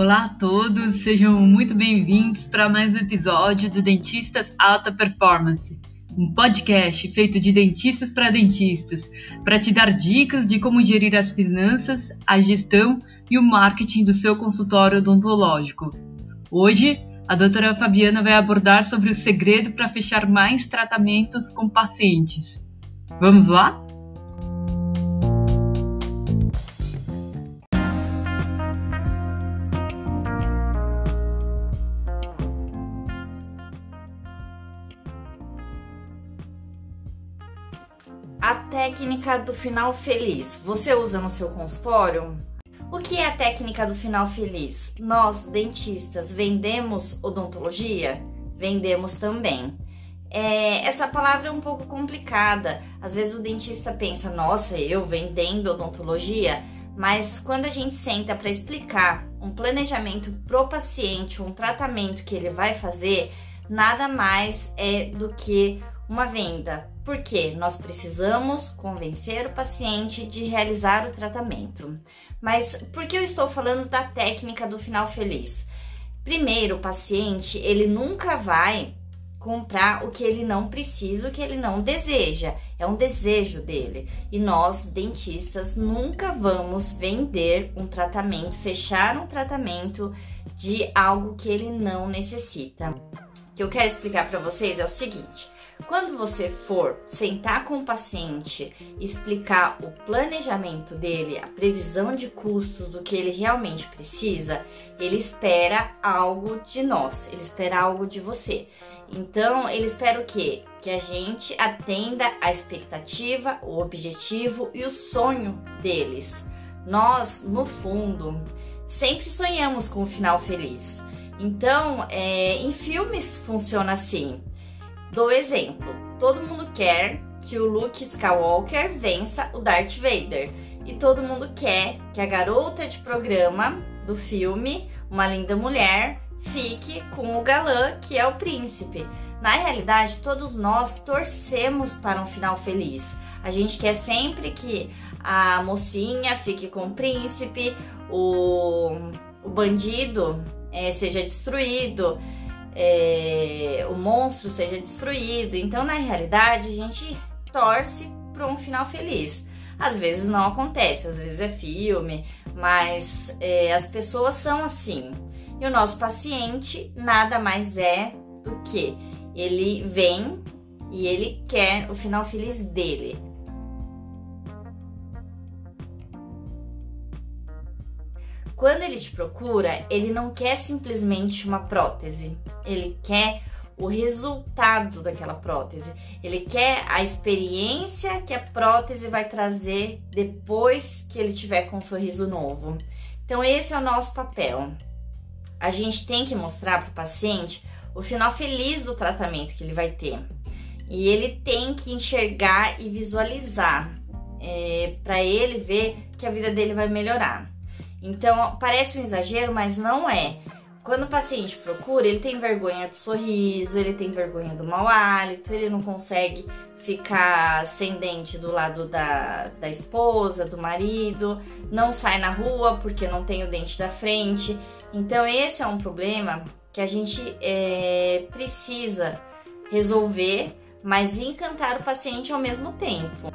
Olá a todos, sejam muito bem-vindos para mais um episódio do Dentistas Alta Performance, um podcast feito de dentistas para dentistas, para te dar dicas de como gerir as finanças, a gestão e o marketing do seu consultório odontológico. Hoje, a doutora Fabiana vai abordar sobre o segredo para fechar mais tratamentos com pacientes. Vamos lá? Técnica do final feliz, você usa no seu consultório? O que é a técnica do final feliz? Nós, dentistas, vendemos odontologia? Vendemos também. É, essa palavra é um pouco complicada. Às vezes o dentista pensa, nossa, eu vendendo odontologia, mas quando a gente senta para explicar um planejamento pro paciente, um tratamento que ele vai fazer, nada mais é do que uma venda, porque nós precisamos convencer o paciente de realizar o tratamento. Mas por que eu estou falando da técnica do final feliz? Primeiro, o paciente, ele nunca vai comprar o que ele não precisa, o que ele não deseja. É um desejo dele. E nós, dentistas, nunca vamos vender um tratamento, fechar um tratamento de algo que ele não necessita. O que eu quero explicar para vocês é o seguinte: quando você for sentar com o paciente, explicar o planejamento dele, a previsão de custos do que ele realmente precisa, ele espera algo de nós, ele espera algo de você. Então, ele espera o quê? Que a gente atenda a expectativa, o objetivo e o sonho deles. Nós, no fundo, sempre sonhamos com um final feliz. Então, é, em filmes funciona assim. Dou exemplo: todo mundo quer que o Luke Skywalker vença o Darth Vader. E todo mundo quer que a garota de programa do filme, uma linda mulher, fique com o galã, que é o príncipe. Na realidade, todos nós torcemos para um final feliz. A gente quer sempre que a mocinha fique com o príncipe, o, o bandido é, seja destruído é, o monstro seja destruído. Então, na realidade, a gente torce para um final feliz. Às vezes não acontece, às vezes é filme, mas é, as pessoas são assim. E o nosso paciente nada mais é do que ele vem e ele quer o final feliz dele. Quando ele te procura, ele não quer simplesmente uma prótese, ele quer o resultado daquela prótese. Ele quer a experiência que a prótese vai trazer depois que ele tiver com um sorriso novo. Então, esse é o nosso papel. A gente tem que mostrar para o paciente o final feliz do tratamento que ele vai ter. E ele tem que enxergar e visualizar é, para ele ver que a vida dele vai melhorar. Então, parece um exagero, mas não é. Quando o paciente procura, ele tem vergonha do sorriso, ele tem vergonha do mau hálito, ele não consegue ficar sem dente do lado da, da esposa, do marido, não sai na rua porque não tem o dente da frente. Então, esse é um problema que a gente é, precisa resolver, mas encantar o paciente ao mesmo tempo.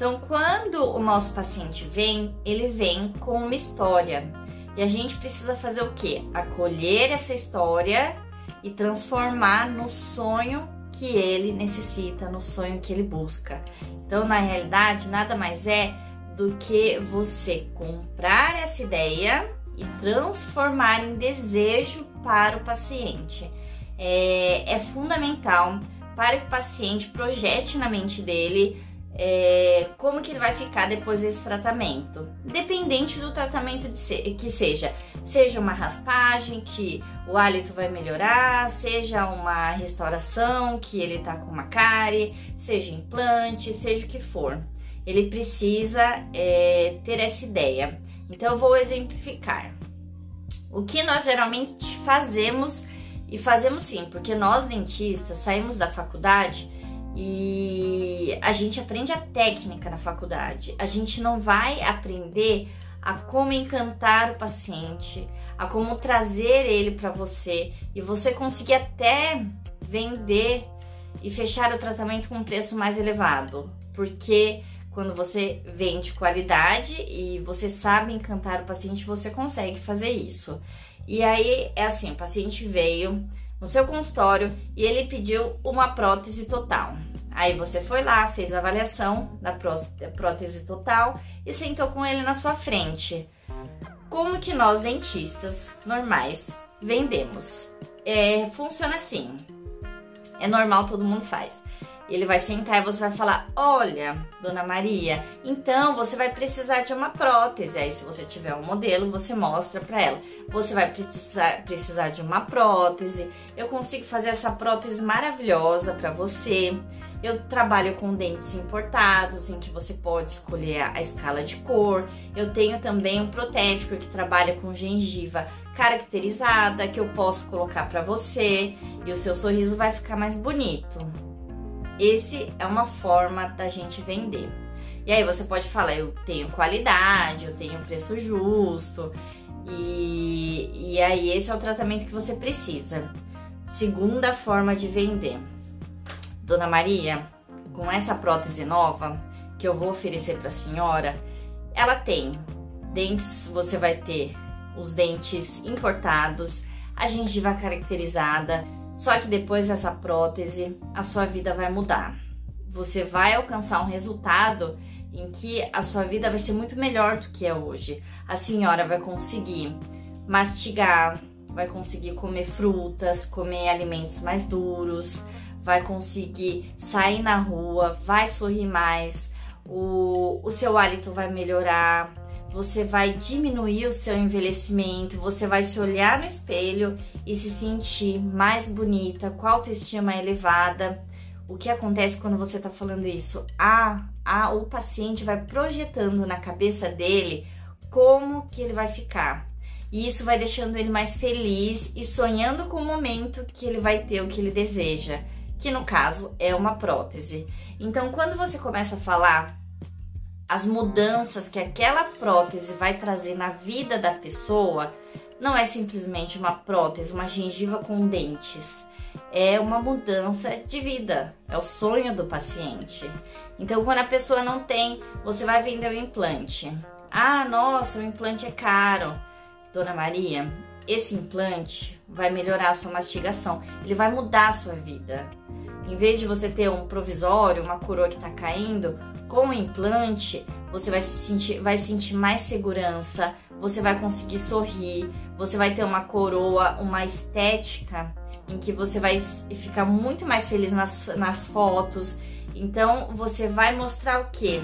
Então, quando o nosso paciente vem, ele vem com uma história. E a gente precisa fazer o quê? Acolher essa história e transformar no sonho que ele necessita, no sonho que ele busca. Então, na realidade, nada mais é do que você comprar essa ideia e transformar em desejo para o paciente. É, é fundamental para que o paciente projete na mente dele é, como que ele vai ficar depois desse tratamento. Dependente do tratamento se, que seja. Seja uma raspagem, que o hálito vai melhorar, seja uma restauração, que ele tá com uma cárie, seja implante, seja o que for. Ele precisa é, ter essa ideia. Então, eu vou exemplificar. O que nós geralmente fazemos, e fazemos sim, porque nós dentistas saímos da faculdade e a gente aprende a técnica na faculdade. A gente não vai aprender a como encantar o paciente, a como trazer ele para você e você conseguir até vender e fechar o tratamento com um preço mais elevado, porque quando você vende qualidade e você sabe encantar o paciente, você consegue fazer isso. E aí é assim, o paciente veio no seu consultório e ele pediu uma prótese total. Aí você foi lá, fez a avaliação da prótese total e sentou com ele na sua frente. Como que nós dentistas normais vendemos? É, funciona assim. É normal, todo mundo faz. Ele vai sentar e você vai falar: Olha, dona Maria, então você vai precisar de uma prótese. Aí, se você tiver um modelo, você mostra para ela. Você vai precisar, precisar de uma prótese. Eu consigo fazer essa prótese maravilhosa para você. Eu trabalho com dentes importados, em que você pode escolher a escala de cor. Eu tenho também um protético que trabalha com gengiva caracterizada, que eu posso colocar para você e o seu sorriso vai ficar mais bonito. Esse é uma forma da gente vender. E aí você pode falar, eu tenho qualidade, eu tenho preço justo, e, e aí esse é o tratamento que você precisa. Segunda forma de vender. Dona Maria, com essa prótese nova que eu vou oferecer para a senhora, ela tem dentes, você vai ter os dentes importados, a gengiva caracterizada, só que depois dessa prótese, a sua vida vai mudar. Você vai alcançar um resultado em que a sua vida vai ser muito melhor do que é hoje. A senhora vai conseguir mastigar, vai conseguir comer frutas, comer alimentos mais duros, vai conseguir sair na rua, vai sorrir mais, o, o seu hálito vai melhorar, você vai diminuir o seu envelhecimento, você vai se olhar no espelho e se sentir mais bonita, com autoestima elevada. O que acontece quando você está falando isso? Ah, ah, o paciente vai projetando na cabeça dele como que ele vai ficar. E isso vai deixando ele mais feliz e sonhando com o momento que ele vai ter o que ele deseja, que no caso é uma prótese. Então, quando você começa a falar as mudanças que aquela prótese vai trazer na vida da pessoa, não é simplesmente uma prótese, uma gengiva com dentes. É uma mudança de vida, é o sonho do paciente. Então, quando a pessoa não tem, você vai vender o implante. Ah, nossa, o implante é caro. Dona Maria, esse implante vai melhorar a sua mastigação, ele vai mudar a sua vida. Em vez de você ter um provisório, uma coroa que está caindo, com o implante, você vai sentir, vai sentir mais segurança, você vai conseguir sorrir, você vai ter uma coroa, uma estética em que você vai ficar muito mais feliz nas, nas fotos. Então, você vai mostrar o que?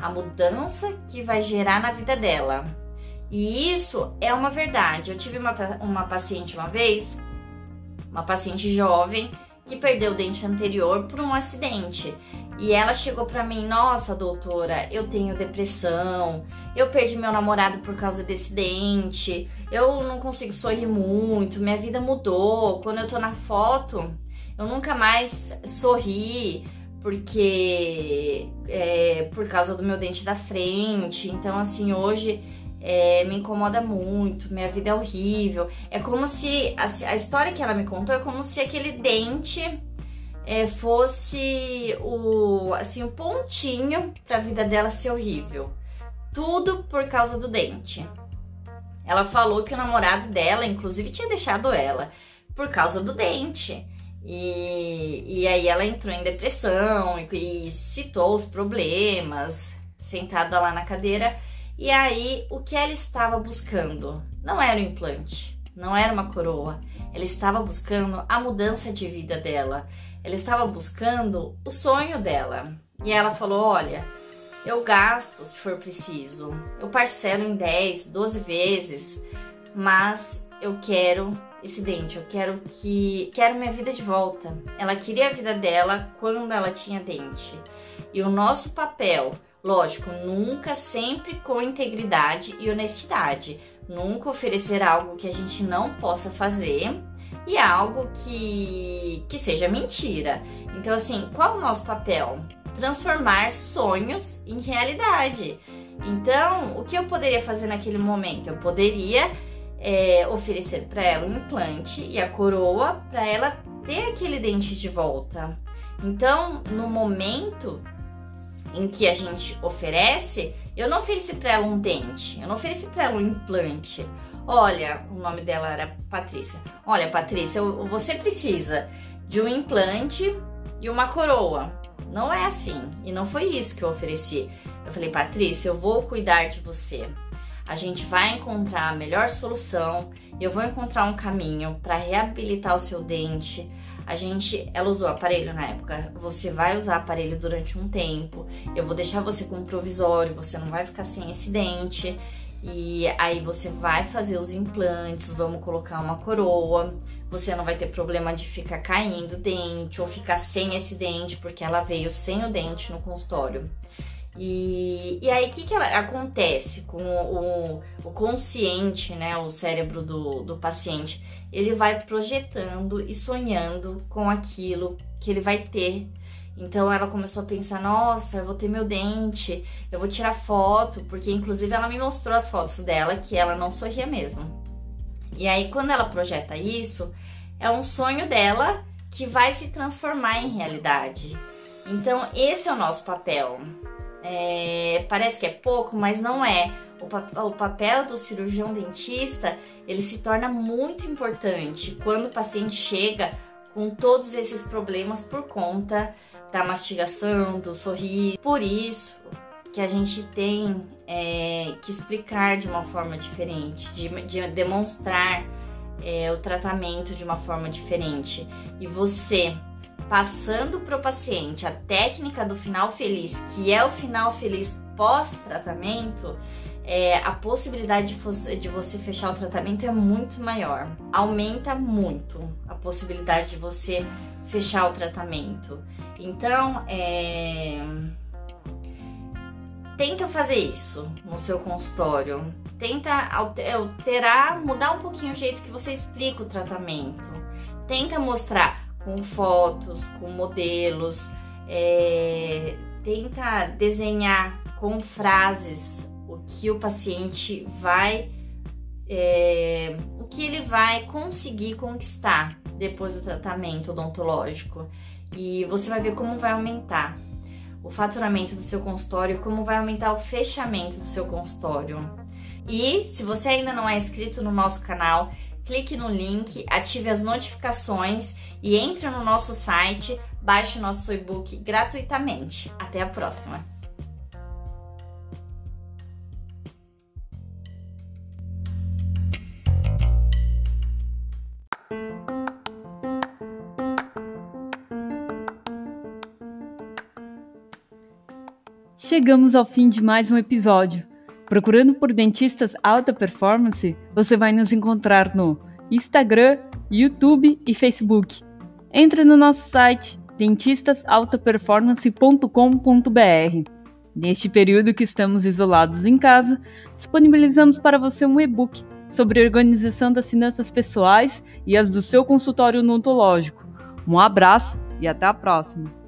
A mudança que vai gerar na vida dela. E isso é uma verdade. Eu tive uma, uma paciente uma vez, uma paciente jovem, que perdeu o dente anterior por um acidente. E ela chegou para mim: "Nossa, doutora, eu tenho depressão. Eu perdi meu namorado por causa desse dente. Eu não consigo sorrir muito. Minha vida mudou. Quando eu tô na foto, eu nunca mais sorri." Porque é, por causa do meu dente da frente. Então, assim, hoje é, me incomoda muito, minha vida é horrível. É como se a, a história que ela me contou é como se aquele dente é, fosse o assim o pontinho para a vida dela ser horrível. Tudo por causa do dente. Ela falou que o namorado dela, inclusive, tinha deixado ela por causa do dente. E, e aí ela entrou em depressão e, e citou os problemas, sentada lá na cadeira e aí, o que ela estava buscando? Não era o implante, não era uma coroa. Ela estava buscando a mudança de vida dela. Ela estava buscando o sonho dela. E ela falou: Olha, eu gasto se for preciso. Eu parcelo em 10, 12 vezes, mas eu quero esse dente, eu quero que quero minha vida de volta. Ela queria a vida dela quando ela tinha dente. E o nosso papel Lógico, nunca sempre com integridade e honestidade. Nunca oferecer algo que a gente não possa fazer e algo que, que seja mentira. Então, assim, qual o nosso papel? Transformar sonhos em realidade. Então, o que eu poderia fazer naquele momento? Eu poderia é, oferecer para ela o implante e a coroa para ela ter aquele dente de volta. Então, no momento em que a gente oferece, eu não ofereci para ela um dente, eu não ofereci para ela um implante. Olha, o nome dela era Patrícia. Olha, Patrícia, você precisa de um implante e uma coroa. Não é assim. E não foi isso que eu ofereci. Eu falei, Patrícia, eu vou cuidar de você. A gente vai encontrar a melhor solução. Eu vou encontrar um caminho para reabilitar o seu dente. A gente, ela usou aparelho na época. Você vai usar aparelho durante um tempo. Eu vou deixar você com um provisório. Você não vai ficar sem esse dente. E aí você vai fazer os implantes, vamos colocar uma coroa. Você não vai ter problema de ficar caindo dente ou ficar sem esse dente, porque ela veio sem o dente no consultório. E, e aí, o que, que acontece com o, o, consciente, né, o cérebro do, do paciente? Ele vai projetando e sonhando com aquilo que ele vai ter então ela começou a pensar: nossa, eu vou ter meu dente, eu vou tirar foto, porque inclusive ela me mostrou as fotos dela que ela não sorria mesmo. E aí, quando ela projeta isso, é um sonho dela que vai se transformar em realidade. Então, esse é o nosso papel. É, parece que é pouco, mas não é. O, pa o papel do cirurgião dentista ele se torna muito importante quando o paciente chega com todos esses problemas por conta da mastigação, do sorriso. Por isso que a gente tem é, que explicar de uma forma diferente, de, de demonstrar é, o tratamento de uma forma diferente. E você passando para o paciente a técnica do final feliz, que é o final feliz pós-tratamento, é, a possibilidade de você, fechar o tratamento é muito maior. Aumenta muito a possibilidade de você fechar o tratamento. Então, é... tenta fazer isso no seu consultório. Tenta alterar, mudar um pouquinho o jeito que você explica o tratamento. Tenta mostrar com fotos, com modelos. É... Tenta desenhar com frases o que o paciente vai, é... o que ele vai conseguir conquistar depois do tratamento odontológico. E você vai ver como vai aumentar o faturamento do seu consultório, como vai aumentar o fechamento do seu consultório. E se você ainda não é inscrito no nosso canal, clique no link, ative as notificações e entre no nosso site, baixe o nosso e-book gratuitamente. Até a próxima! Chegamos ao fim de mais um episódio. Procurando por dentistas alta performance, você vai nos encontrar no Instagram, YouTube e Facebook. Entre no nosso site dentistasaltaperformance.com.br. Neste período que estamos isolados em casa, disponibilizamos para você um e-book sobre organização das finanças pessoais e as do seu consultório odontológico. Um abraço e até a próxima!